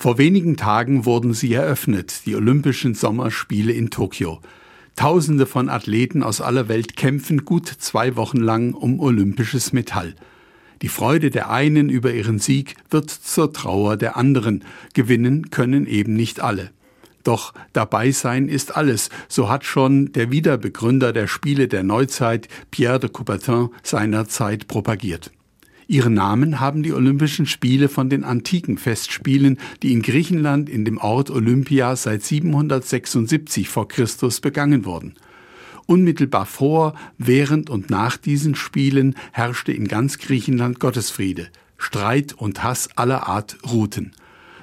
Vor wenigen Tagen wurden sie eröffnet, die Olympischen Sommerspiele in Tokio. Tausende von Athleten aus aller Welt kämpfen gut zwei Wochen lang um olympisches Metall. Die Freude der einen über ihren Sieg wird zur Trauer der anderen. Gewinnen können eben nicht alle. Doch dabei sein ist alles, so hat schon der Wiederbegründer der Spiele der Neuzeit, Pierre de Coubertin, seinerzeit propagiert. Ihren Namen haben die Olympischen Spiele von den antiken Festspielen, die in Griechenland in dem Ort Olympia seit 776 vor Christus begangen wurden. Unmittelbar vor, während und nach diesen Spielen herrschte in ganz Griechenland Gottesfriede. Streit und Hass aller Art ruhten.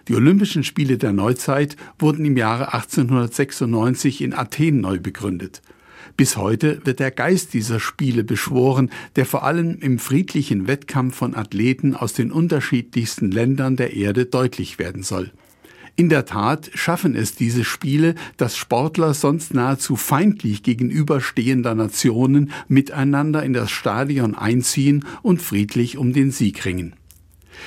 Die Olympischen Spiele der Neuzeit wurden im Jahre 1896 in Athen neu begründet. Bis heute wird der Geist dieser Spiele beschworen, der vor allem im friedlichen Wettkampf von Athleten aus den unterschiedlichsten Ländern der Erde deutlich werden soll. In der Tat schaffen es diese Spiele, dass Sportler sonst nahezu feindlich gegenüberstehender Nationen miteinander in das Stadion einziehen und friedlich um den Sieg ringen.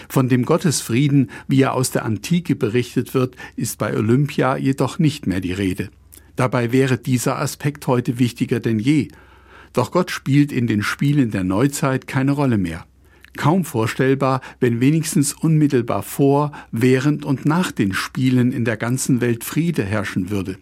Von dem Gottesfrieden, wie er aus der Antike berichtet wird, ist bei Olympia jedoch nicht mehr die Rede. Dabei wäre dieser Aspekt heute wichtiger denn je. Doch Gott spielt in den Spielen der Neuzeit keine Rolle mehr. Kaum vorstellbar, wenn wenigstens unmittelbar vor, während und nach den Spielen in der ganzen Welt Friede herrschen würde.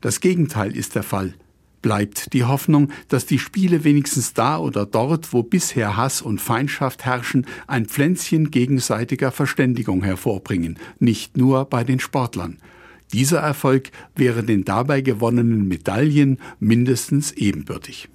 Das Gegenteil ist der Fall. Bleibt die Hoffnung, dass die Spiele wenigstens da oder dort, wo bisher Hass und Feindschaft herrschen, ein Pflänzchen gegenseitiger Verständigung hervorbringen, nicht nur bei den Sportlern. Dieser Erfolg wäre den dabei gewonnenen Medaillen mindestens ebenbürtig.